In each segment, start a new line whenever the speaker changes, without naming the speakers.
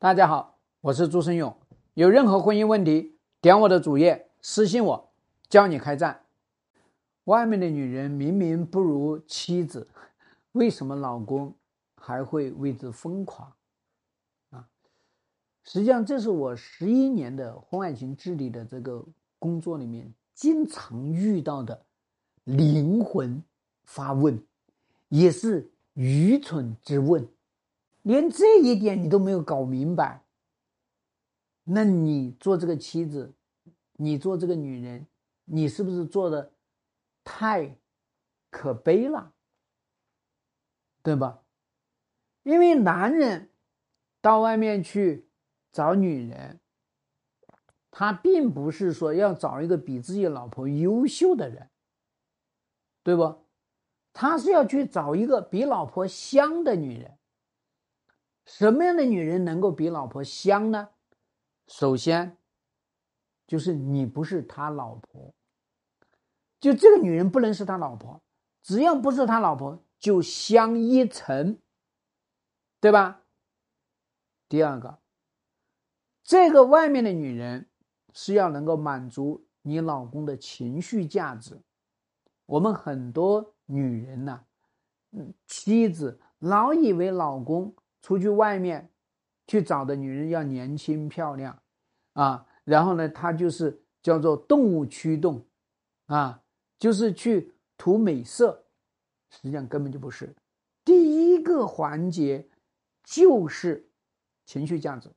大家好，我是朱生勇。有任何婚姻问题，点我的主页私信我，教你开战。外面的女人明明不如妻子，为什么老公还会为之疯狂？啊，实际上这是我十一年的婚外情治理的这个工作里面经常遇到的灵魂发问，也是愚蠢之问。连这一点你都没有搞明白，那你做这个妻子，你做这个女人，你是不是做的太可悲了？对吧？因为男人到外面去找女人，他并不是说要找一个比自己老婆优秀的人，对不？他是要去找一个比老婆香的女人。什么样的女人能够比老婆香呢？首先，就是你不是他老婆，就这个女人不能是他老婆，只要不是他老婆，就香一层，对吧？第二个，这个外面的女人是要能够满足你老公的情绪价值。我们很多女人呢，嗯，妻子老以为老公。出去外面去找的女人要年轻漂亮啊，然后呢，他就是叫做动物驱动啊，就是去图美色，实际上根本就不是。第一个环节就是情绪价值，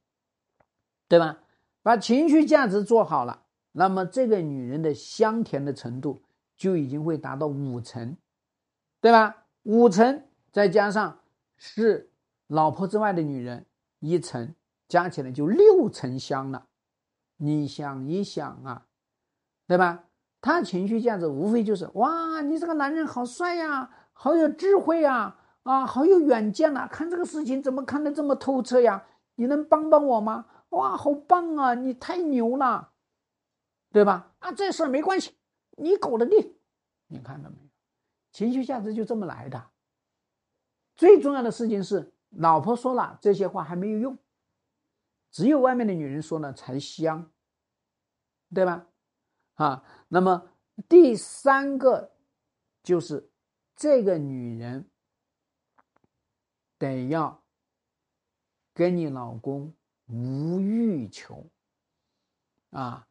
对吧？把情绪价值做好了，那么这个女人的香甜的程度就已经会达到五成，对吧？五成再加上是。老婆之外的女人，一层加起来就六层香了。你想一想啊，对吧？他情绪价值无非就是哇，你这个男人好帅呀，好有智慧呀，啊，好有远见呐！看这个事情怎么看得这么透彻呀？你能帮帮我吗？哇，好棒啊！你太牛了，对吧？啊，这事儿没关系，你搞得定。你看到没有？情绪价值就这么来的。最重要的事情是。老婆说了这些话还没有用，只有外面的女人说了才香，对吧？啊，那么第三个就是这个女人得要跟你老公无欲求啊，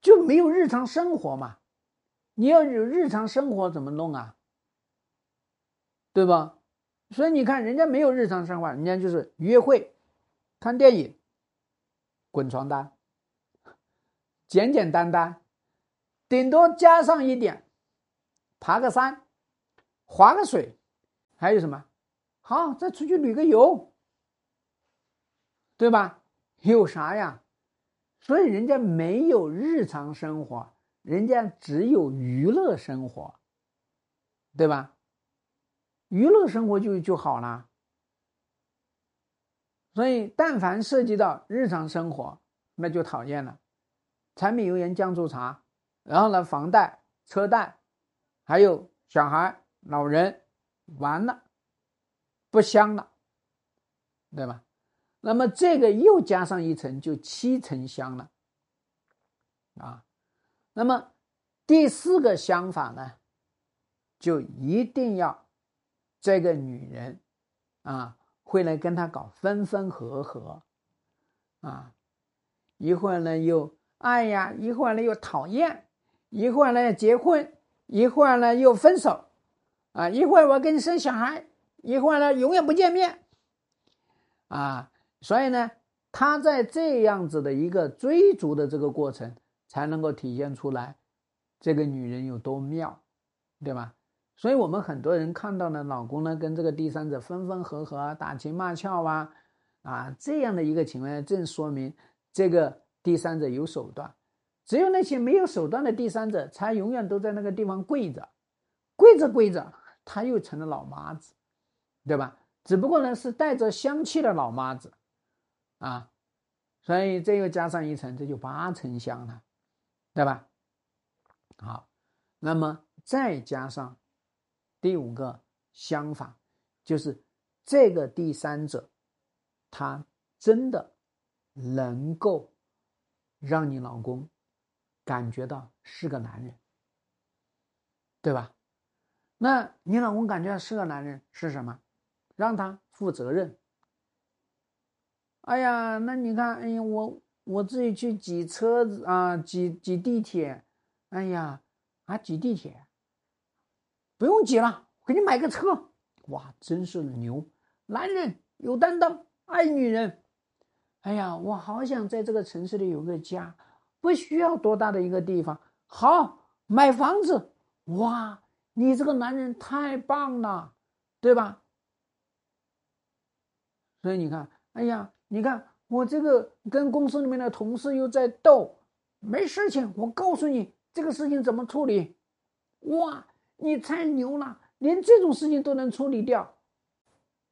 就没有日常生活嘛？你要有日常生活怎么弄啊？对吧？所以你看，人家没有日常生活，人家就是约会、看电影、滚床单，简简单单，顶多加上一点，爬个山、划个水，还有什么？好，再出去旅个游，对吧？有啥呀？所以人家没有日常生活，人家只有娱乐生活，对吧？娱乐生活就就好了，所以但凡涉及到日常生活，那就讨厌了。柴米油盐酱醋茶，然后呢，房贷、车贷，还有小孩、老人，完了，不香了，对吧？那么这个又加上一层，就七层香了，啊。那么第四个香法呢，就一定要。这个女人，啊，会来跟他搞分分合合，啊，一会儿呢又爱呀，一会儿呢又讨厌，一会儿呢结婚，一会儿呢又分手，啊，一会儿我跟你生小孩，一会儿呢永远不见面，啊，所以呢，他在这样子的一个追逐的这个过程，才能够体现出来这个女人有多妙，对吧？所以我们很多人看到呢，老公呢跟这个第三者分分合合、打情骂俏啊，啊这样的一个情况，正说明这个第三者有手段。只有那些没有手段的第三者，才永远都在那个地方跪着，跪着跪着，他又成了老妈子，对吧？只不过呢是带着香气的老妈子，啊，所以这又加上一层，这就八层香了，对吧？好，那么再加上。第五个相反，就是这个第三者，他真的能够让你老公感觉到是个男人，对吧？那你老公感觉是个男人是什么？让他负责任。哎呀，那你看，哎呀，我我自己去挤车子啊，挤挤地铁，哎呀，啊挤地铁，不用挤了，给你买个车，哇，真是牛，男人有担当，爱女人。哎呀，我好想在这个城市里有个家，不需要多大的一个地方，好买房子，哇。你这个男人太棒了，对吧？所以你看，哎呀，你看我这个跟公司里面的同事又在斗，没事情，我告诉你这个事情怎么处理。哇，你太牛了，连这种事情都能处理掉。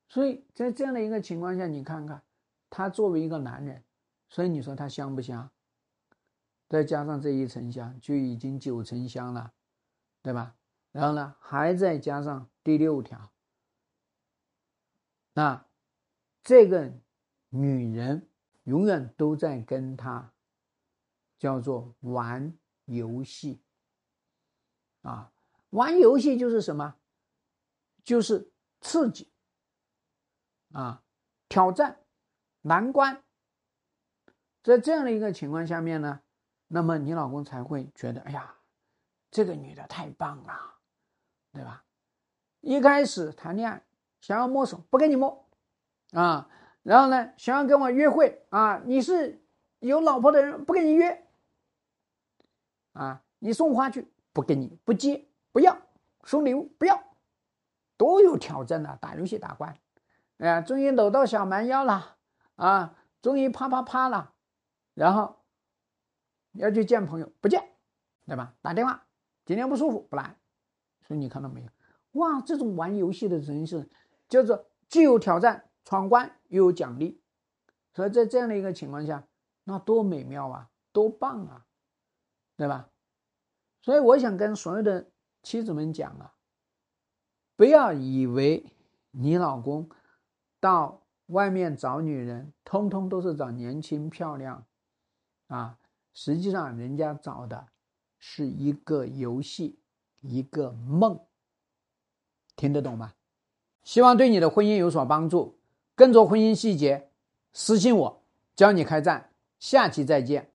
所以在这样的一个情况下，你看看他作为一个男人，所以你说他香不香？再加上这一层香，就已经九层香了，对吧？然后呢，还再加上第六条，那这个女人永远都在跟他叫做玩游戏啊，玩游戏就是什么？就是刺激啊，挑战难关。在这样的一个情况下面呢，那么你老公才会觉得，哎呀，这个女的太棒了。对吧？一开始谈恋爱想要摸手，不跟你摸啊。然后呢，想要跟我约会啊，你是有老婆的人，不跟你约啊。你送花去，不给你，不接，不要送礼物，不要，多有挑战啊，打游戏打关，哎呀，终于搂到小蛮腰了啊，终于啪啪啪了，然后要去见朋友，不见，对吧？打电话，今天不舒服，不来。所以你看到没有？哇，这种玩游戏的人是叫做既有挑战闯关又有奖励，所以在这样的一个情况下，那多美妙啊，多棒啊，对吧？所以我想跟所有的妻子们讲啊，不要以为你老公到外面找女人，通通都是找年轻漂亮啊，实际上人家找的是一个游戏。一个梦，听得懂吗？希望对你的婚姻有所帮助。更多婚姻细节，私信我，教你开战。下期再见。